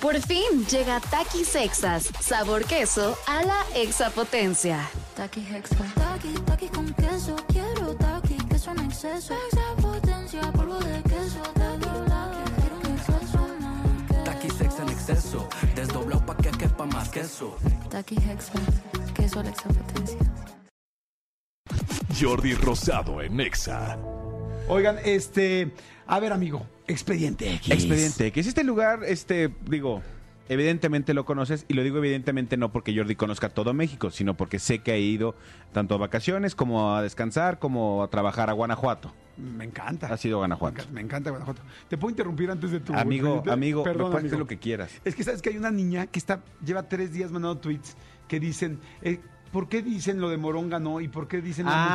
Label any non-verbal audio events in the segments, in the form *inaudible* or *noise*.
Por fin llega Takis Exas, sabor queso a la exapotencia. Taki Hexa. Taki, taki con queso. Quiero taki, queso en exceso. Extra potencia, polvo de queso. Taki, taki, quiero un exceso más. Taqui sex en exceso, desdoblado pa' que quepa más queso. Taki Hexa. Queso a la exapotencia. Jordi Rosado en Exa. Oigan, este. A ver, amigo. Expediente X. Expediente, que es este lugar, este, digo, evidentemente lo conoces, y lo digo evidentemente no porque Jordi conozca todo México, sino porque sé que ha ido tanto a vacaciones como a descansar, como a trabajar a Guanajuato. Me encanta. Ha sido Me Guanajuato. encanta, me encanta Guanajuato. ¿Te puedo interrumpir antes de tu. Amigo, amigo, Perdón, me amigo. lo que quieras. Es que sabes que hay una niña que está lleva tres días mandando tweets que dicen. eh, ¿Por qué dicen lo de Moronga no? ¿Y por qué dicen la Ah.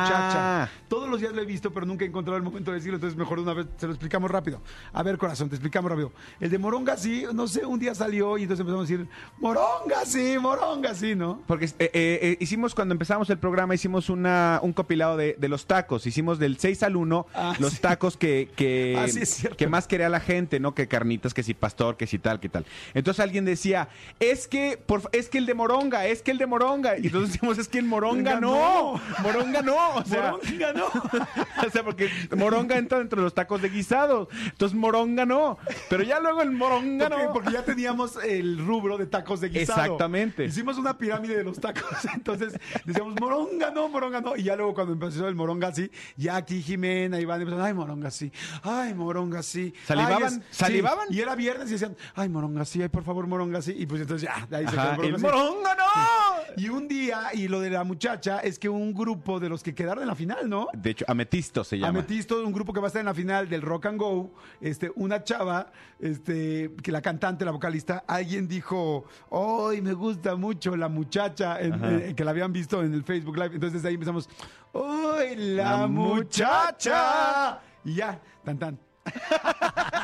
muchacha? Todos los días lo he visto, pero nunca he encontrado el momento de decirlo. Entonces, mejor una vez se lo explicamos rápido. A ver, corazón, te explicamos rápido. El de Moronga sí, no sé, un día salió y entonces empezamos a decir: Moronga sí, Moronga sí, ¿no? Porque eh, eh, eh, hicimos, cuando empezamos el programa, hicimos una, un compilado de, de los tacos. Hicimos del 6 al 1 Ah, *laughs* los sí. tacos que, que, Ah, sí, que más quería la gente, ¿no? Que carnitas, que si pastor, que si tal, que tal. Entonces alguien decía, es que, por, es que el de Moronga, es que el de Moronga. Y entonces es que el Moronga no. Moronga no. O sea, Moronga no. *laughs* o sea, porque Moronga entra dentro de los tacos de guisados. Entonces Moronga no. Pero ya luego el Moronga Porque, no. porque ya teníamos el rubro de tacos de guisado. Exactamente. Hicimos una pirámide de los tacos. *laughs* Entonces decíamos, moronga no, moronga no. Y ya luego cuando empezó el moronga sí, ya aquí Jimena, Iván empezaron, ay, moronga sí, ay, moronga sí. ¿Salivaban? Ay, es- sí. ¿Salivaban? Y era viernes y decían, ay, moronga sí, ay, por favor, moronga sí. Y pues entonces ya, de ahí se Ajá, quedó el sí. Moronga no. Y un día, y lo de la muchacha, es que un grupo de los que quedaron en la final, ¿no? De hecho, Ametisto se llama. Ametisto, un grupo que va a estar en la final del Rock and Go, este, una chava, este, que la cantante, la vocalista, alguien dijo, hoy me gusta mucho la muchacha, en- eh, que la habían visto en el Facebook Live. Entonces ahí empezamos, ¡Hoy la, La muchacha! Y ya, tan tan. *laughs*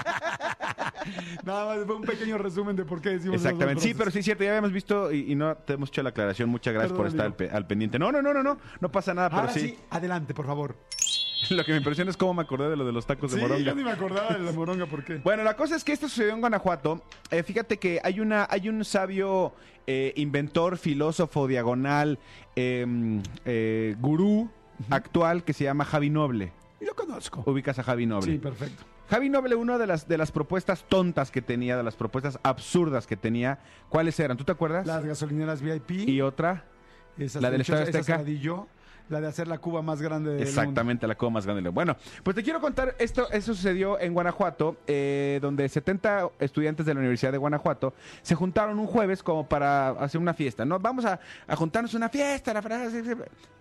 *laughs* Nada más fue un pequeño resumen de por qué decimos esas Exactamente, sí, pero sí es cierto, ya habíamos visto y, y no te hemos hecho la aclaración. Muchas gracias Perdón, por estar al, amigo. pe- al pendiente. No, no, no, no, no, no pasa nada, pero sí. sí. adelante, por favor. *laughs* Lo que me impresiona es cómo me acordé de lo de los tacos Sí, de moronga. yo ni me acordaba de la moronga, ¿por qué? *laughs* Bueno, la cosa es que esto sucedió en Guanajuato. Eh, fíjate que hay una, hay un sabio eh, inventor, filósofo, diagonal, eh, eh, gurú actual que se llama Javi Noble. Y lo conozco. Ubicas a Javi Noble. Sí, perfecto. Javi Noble, una de las, de las propuestas tontas que tenía, de las propuestas absurdas que tenía, ¿cuáles eran? ¿Tú te acuerdas? Las gasolineras VIP. Y otra, Esa la del esa- Estadio esa Azteca. se la de hacer la Cuba más grande del mundo. Exactamente, la cuba más grande. del mundo. Bueno, pues te quiero contar, esto, eso sucedió en Guanajuato, eh, donde 70 estudiantes de la Universidad de Guanajuato se juntaron un jueves como para hacer una fiesta, ¿no? Vamos a, a juntarnos una fiesta, la frase.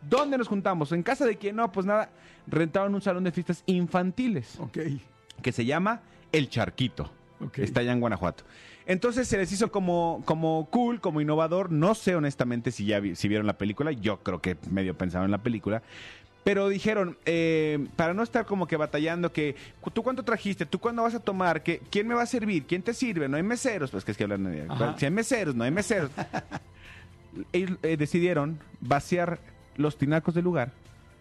¿Dónde nos juntamos? ¿En casa de quién? No, pues nada, rentaron un salón de fiestas infantiles Ok. Que se llama El Charquito. Está allá en Guanajuato. Entonces se les hizo como, como cool, como innovador. No sé honestamente si ya vi- si vieron la película. Yo creo que medio pensaron en la película. Pero dijeron, eh, para no estar como que batallando, que tú cuánto trajiste, tú cuándo vas a tomar, que quién me va a servir, quién te sirve, no hay meseros, pues que es que hablan, de- si hay meseros, no hay meseros. *laughs* Ellos eh, decidieron vaciar los tinacos del lugar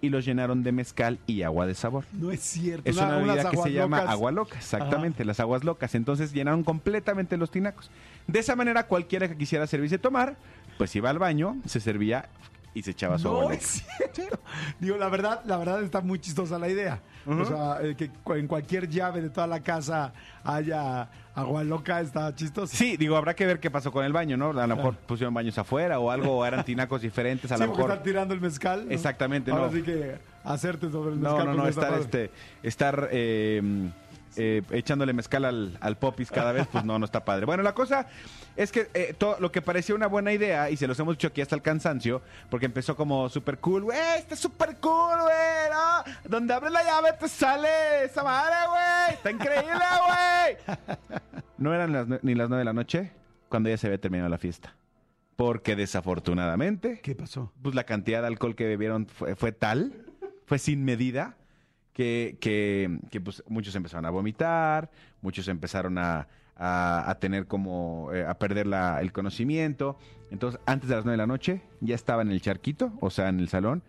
y los llenaron de mezcal y agua de sabor. No es cierto. Es una, unas bebida que se llama agua loca, exactamente, las aguas locas. Entonces llenaron completamente los tinacos. De esa manera, cualquiera que quisiera servirse tomar, pues iba al baño, se servía y se echaba su No es *laughs* cierto. Digo, la verdad, la verdad está muy chistosa la idea. O sea, eh, que en cualquier llave de toda la casa haya agua loca está chistoso. Sí, digo, habrá que ver qué pasó con el baño, ¿no? A lo mejor pusieron baños afuera o algo, o eran tinacos diferentes, a Sí, lo mejor. estar tirando el mezcal. ¿no? Exactamente, Ahora no. sí que hacerte sobre el No, mezcal. no, no, está estar, este, estar eh, eh, echándole mezcal al, al popis cada vez, pues no, no está padre. Bueno, la cosa es que eh, todo lo que parecía una buena idea, y se los hemos dicho aquí hasta el cansancio, porque empezó como súper cool, güey, está súper cool, güey, ¿no? Donde abres la llave te sale esa madre, güey, está increíble, *laughs* güey. No eran las ni las nueve de la noche cuando ya se había terminado la fiesta. Porque desafortunadamente ¿Qué pasó? pues la cantidad de alcohol que bebieron fue, fue tal, fue sin medida, que, que, que, pues muchos empezaron a vomitar, muchos empezaron a, a- a tener como, eh, a perder la- el conocimiento. Entonces, antes de las nueve de la noche, ya estaba en el charquito, o sea, en el salón,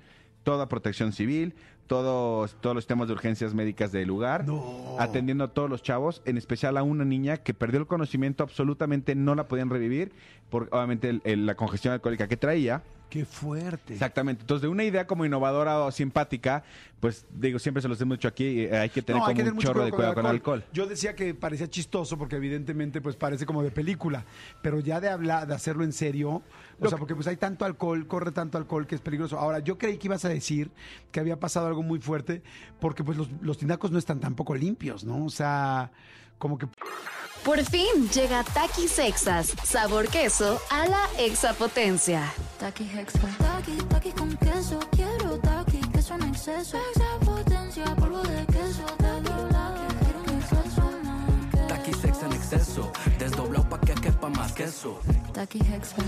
toda protección civil, todos, todos los temas de urgencias médicas del lugar, No. atendiendo a todos los chavos, en especial a una niña que perdió el conocimiento, absolutamente no la podían revivir, por obviamente el- el- la congestión alcohólica que traía. Qué fuerte. Exactamente. Entonces, de una idea como innovadora o simpática, pues digo, siempre se los hemos dicho aquí, eh, hay que tener No, hay como que tener un mucho chorro de cuidado con el alcohol. Yo decía que parecía chistoso porque evidentemente pues parece como de película, pero ya de hablar, de hacerlo en serio, o sea, que- porque pues hay tanto alcohol, corre tanto alcohol que es peligroso. Ahora, yo creí que ibas a decir que había pasado algo muy fuerte porque pues los, los tinacos no están tampoco limpios, ¿no? O sea, como que Por fin llega Takis Exas, sabor queso a la exapotencia. Taki Hexa. Taki, taki con queso. Quiero taki, queso en exceso. Extra potencia, polvo de queso. Taki, taki, quiero un exceso más. Taqui sex en exceso, desdoblado pa' que quepa más queso. Taki Hexa.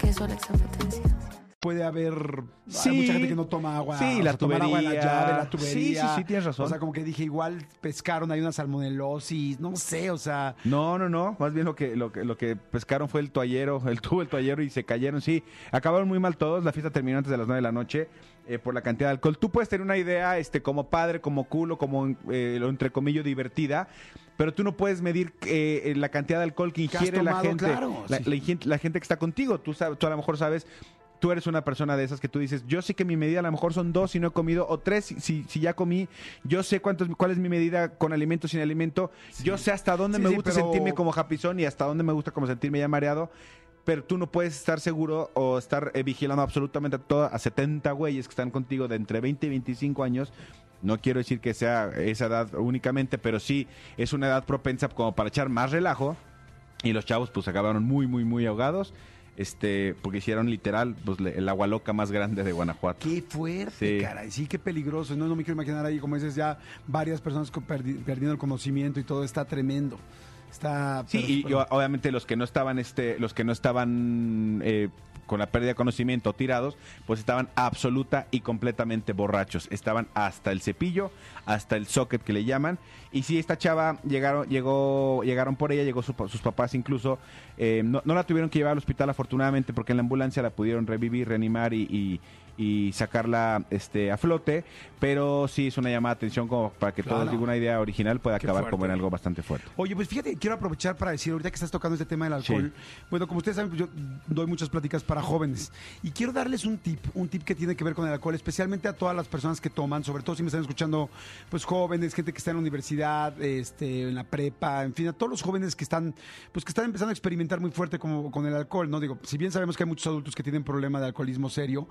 Queso la extra potencia. Puede haber Sí. hay mucha gente que no toma agua. Sí, la sea, tomar agua la tubería. llave, la Sí, tubería. sí, sí, tienes razón. O sea, como que dije, igual pescaron, hay una salmonelosis, no sé, o sea, No, no, no. Más bien lo que, lo que, lo que pescaron fue el toallero, *laughs* el tubo, el toallero y se cayeron. Sí, acabaron muy mal todos. La fiesta terminó antes de las 9 de la noche eh, por la cantidad de alcohol. Tú puedes tener una idea, este, como padre, como culo, como eh, lo entre comillas divertida, pero tú no puedes medir eh, la cantidad de alcohol que ingiere la gente, claro, la, sí. la la gente que está contigo. Tú sabes, tú a lo mejor sabes. Tú eres una persona de esas que tú dices, yo sé que mi medida a lo mejor son dos si no he comido, o tres si, si, ya comí, yo sé cuánto, cuál es mi medida con alimento, sin alimento, yo sé hasta dónde Sí, me sí, gusta pero- sentirme como japizón y hasta dónde me gusta como sentirme ya mareado. Pero tú no puedes estar seguro o estar eh, vigilando absolutamente a, a 70 güeyes que están contigo de entre 20 y 25 años. No quiero decir que sea esa edad únicamente, pero sí es una edad propensa como para echar más relajo. Y los chavos pues acabaron muy, muy, muy ahogados. Este, porque hicieron literal pues, le- el agua loca más grande de Guanajuato. qué fuerte, Sí. caray, sí, qué peligroso. No, no me quiero imaginar ahí, como dices, ya varias personas perdi- perdiendo el conocimiento y todo está tremendo. Está. Sí, pero- y, pero- y obviamente los que no estaban, este, los que no estaban eh, con la pérdida de conocimiento tirados, pues estaban absoluta y completamente borrachos. Estaban hasta el cepillo, hasta el socket que le llaman. Y sí, esta chava llegaron, llegó, llegaron por ella, llegó su sus papás incluso. eh, no, no la tuvieron que llevar al hospital afortunadamente porque en la ambulancia la pudieron revivir, reanimar y, y- y sacarla este, a flote. Pero sí es una llamada de atención como para que Claro. todos digan una idea original pueda acabar como en algo bastante fuerte. Oye, pues fíjate, quiero aprovechar para decir, ahorita que estás tocando este tema del alcohol, bueno, como ustedes saben, pues yo doy muchas pláticas para jóvenes y quiero darles un tip, un tip que tiene que ver con el alcohol, especialmente a todas las personas que toman, sobre todo si me están escuchando, pues jóvenes, gente que está en la universidad, este, en la prepa, en fin, a todos los jóvenes que están, pues que están empezando a experimentar muy fuerte como, con el alcohol, ¿no? Digo, si bien sabemos que hay muchos adultos que tienen problema de alcoholismo serio,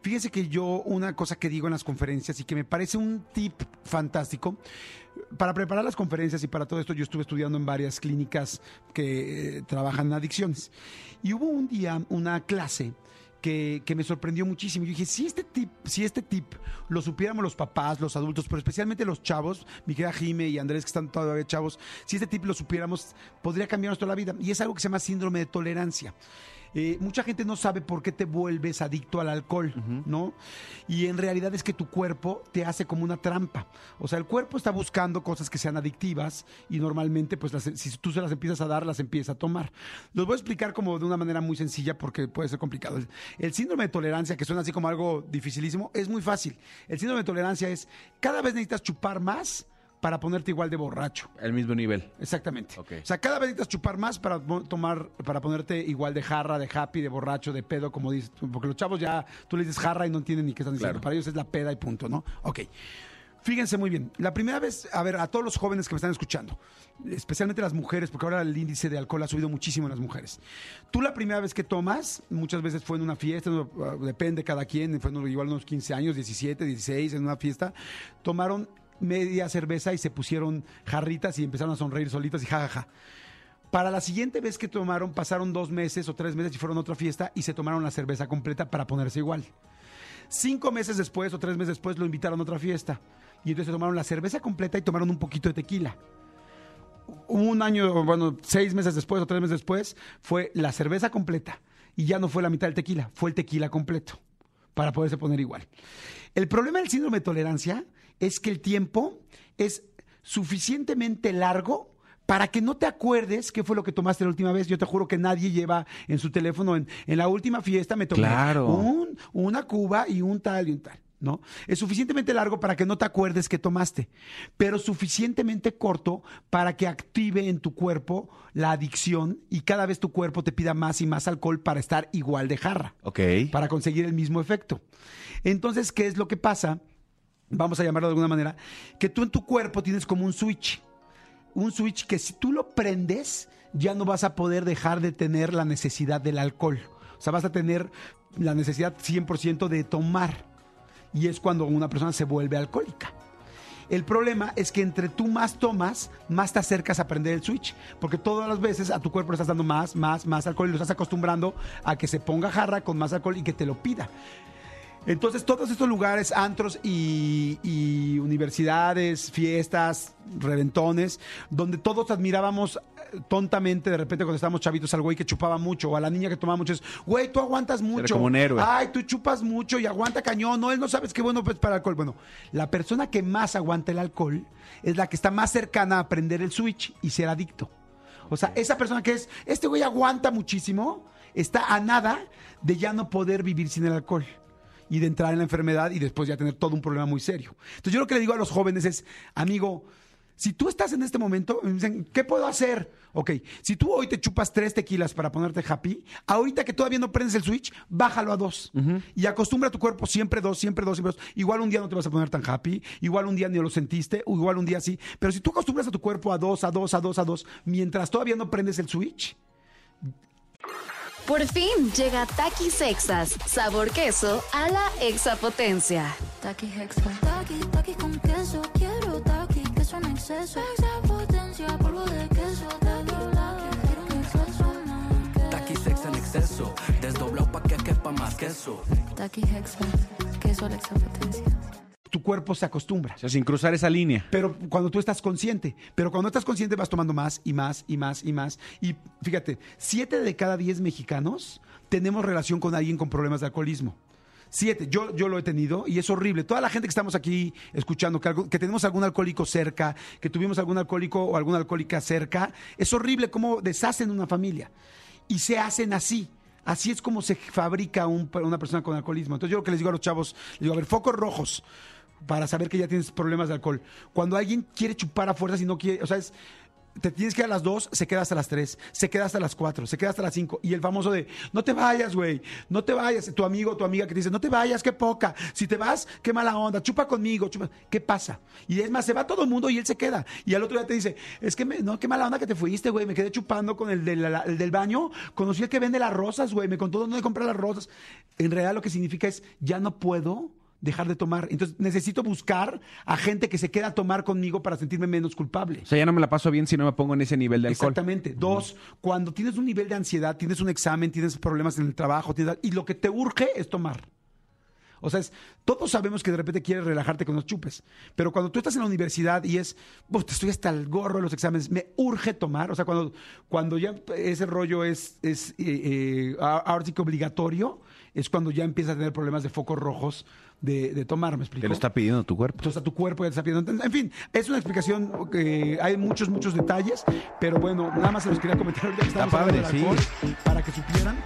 fíjense que yo, una cosa que digo en las conferencias y que me parece un tip fantástico, para preparar las conferencias y para todo esto yo estuve estudiando en varias clínicas que eh, trabajan en adicciones. Y hubo un día una clase que, que me sorprendió muchísimo. Yo dije, si este tip, si este tip lo supiéramos los papás, los adultos, pero especialmente los chavos, mi querida Jime y Andrés que están todavía chavos, si este tip lo supiéramos, podría cambiarnos toda la vida. Y es algo que se llama síndrome de tolerancia. Eh, mucha gente no sabe por qué te vuelves adicto al alcohol, ¿no? Y en realidad es que tu cuerpo te hace como una trampa. O sea, el cuerpo está buscando cosas que sean adictivas y normalmente, pues, las- si tú se las empiezas a dar, las empieza a tomar. Los voy a explicar como de una manera muy sencilla porque puede ser complicado. El, el síndrome de tolerancia, que suena así como algo dificilísimo, es muy fácil. El síndrome de tolerancia es cada vez necesitas chupar más para ponerte igual de borracho. El mismo nivel. Exactamente. O sea, cada vez necesitas chupar más para tomar, para ponerte igual de jarra, de happy, de borracho, de pedo, como dices. Porque los chavos ya, tú les dices jarra y no entienden ni qué están diciendo. Claro. Para ellos es la peda y punto, ¿no? Ok. Fíjense muy bien. La primera vez, a ver, a todos los jóvenes que me están escuchando, especialmente las mujeres, porque ahora el índice de alcohol ha subido muchísimo en las mujeres. Tú la primera vez que tomas, muchas veces fue en una fiesta, uh, depende cada quien, fue en- igual unos 15 años, 17, 16, en una fiesta, tomaron media cerveza y se pusieron jarritas y empezaron a sonreír solitas y jajaja. Para la siguiente vez que tomaron, pasaron dos meses o tres meses y fueron a otra fiesta y se tomaron la cerveza completa para ponerse igual. Cinco meses después o tres meses después lo invitaron a otra fiesta. Y entonces tomaron la cerveza completa y tomaron un poquito de tequila. Un año, bueno, seis meses después o tres meses después, fue la cerveza completa. Y ya no fue la mitad del tequila, fue el tequila completo. Para poderse poner igual. El problema del síndrome de tolerancia es que el tiempo es suficientemente largo para que no te acuerdes qué fue lo que tomaste la última vez. Yo te juro que nadie lleva en su teléfono, en, en la última fiesta me tomé Claro. un- una cuba y un tal y un tal. ¿no? Es suficientemente largo para que no te acuerdes que tomaste, pero suficientemente corto para que active en tu cuerpo la adicción y cada vez tu cuerpo te pida más y más alcohol para estar igual de jarra, Ok. para conseguir el mismo efecto. Entonces, ¿qué es lo que pasa? Vamos a llamarlo de alguna manera, que tú en tu cuerpo tienes como un switch. Un switch que si tú lo prendes, ya no vas a poder dejar de tener la necesidad del alcohol. O sea, vas a tener la necesidad 100% de tomar. Y es cuando una persona se vuelve alcohólica. El problema es que entre tú más tomas, más te acercas a prender el switch. Porque todas las veces a tu cuerpo le estás dando más, más, más alcohol y lo estás acostumbrando a que se ponga jarra con más alcohol y que te lo pida. Entonces, todos estos lugares, antros y, y universidades, fiestas, reventones, donde todos admirábamos eh, tontamente de repente cuando estábamos chavitos al güey que chupaba mucho o a la niña que tomaba mucho, es, güey, tú aguantas mucho. como un héroe. Ay, tú chupas mucho y aguanta cañón. No, él no sabes qué bueno pues para el alcohol. Bueno, la persona que más aguanta el alcohol es la que está más cercana a aprender el switch y ser adicto. O sea, esa persona que es, este güey aguanta muchísimo, está a nada de ya no poder vivir sin el alcohol y de entrar en la enfermedad y después ya tener todo un problema muy serio. Entonces yo lo que le digo a los jóvenes es, amigo, si tú estás en este momento, me dicen, ¿qué puedo hacer? Ok, si tú hoy te chupas tres tequilas para ponerte happy, ahorita que todavía no prendes el switch, bájalo a dos. Y acostumbra a tu cuerpo siempre dos, siempre dos, siempre dos. Igual un día no te vas a poner tan happy, igual un día ni lo sentiste, o igual un día sí. Pero si tú acostumbras a tu cuerpo a dos, a dos, a dos, a dos, mientras todavía no prendes el switch, Por fin llega Takis Exas, sabor queso a la exapotencia. Taki Hexa. Taki, taki con queso. Quiero taki, queso en exceso. Extra potencia, polvo de queso. Taki, taki, quiero un exceso. Taqui sex en exceso, desdoblado pa' que quepa más queso. Taki Hexa. Queso a la extra potencia. Tu cuerpo se acostumbra. O sea, sin cruzar esa línea. Pero cuando tú estás consciente, pero cuando estás consciente vas tomando más y más y más y más. Y fíjate, siete de cada diez mexicanos tenemos relación con alguien con problemas de alcoholismo. Siete, yo, yo lo he tenido y es horrible. Toda la gente que estamos aquí escuchando, que, algo- que tenemos algún alcohólico cerca, que tuvimos algún alcohólico o alguna alcohólica cerca, es horrible cómo deshacen una familia. Y se hacen así. Así es como se fabrica un- una persona con alcoholismo. Entonces yo lo que les digo a los chavos, les digo, a ver, focos rojos para saber que ya tienes problemas de alcohol. Cuando alguien quiere chupar a fuerzas y no quiere, o sea, es, te tienes que ir a las dos, se queda hasta las tres, se queda hasta las cuatro, se queda hasta las cinco. Y el famoso de, no te vayas, güey, no te vayas. Tu amigo tu amiga que te dice, no te vayas, qué poca. Si te vas, qué mala onda, chupa conmigo, chupa. ¿Qué pasa? Y es más, se va todo el mundo y él se queda. Y al otro día te dice, es que, me- no, qué mala onda que te fuiste, güey, me quedé chupando con el, el del baño, conocí al que vende las rosas, güey, me contó dónde comprar las rosas. En realidad lo que significa es, ya no puedo dejar de tomar. Entonces necesito buscar a gente que se queda a tomar conmigo para sentirme menos culpable. O sea, ya no me la paso bien si no me pongo en ese nivel de alcohol. Exactamente. Dos, cuando tienes un nivel de ansiedad, tienes un examen, tienes problemas en el trabajo, tienes- y lo que te urge es tomar. O sea, es- todos sabemos que de repente quieres relajarte con los chupes, pero cuando tú estás en la universidad y es, "Uf, estoy hasta el gorro de los exámenes, me urge tomar, o sea, cuando, cuando ya ese rollo es, es eh, eh, ahora sí que obligatorio, es cuando ya empiezas a tener problemas de focos rojos de, de tomar, ¿me explico? Te lo está pidiendo tu cuerpo. Entonces a tu cuerpo ya te está pidiendo. En fin, es una explicación que hay muchos, muchos detalles, pero bueno, nada más se los quería comentar ahorita que estamos Está hablando padre, sí. para que supieran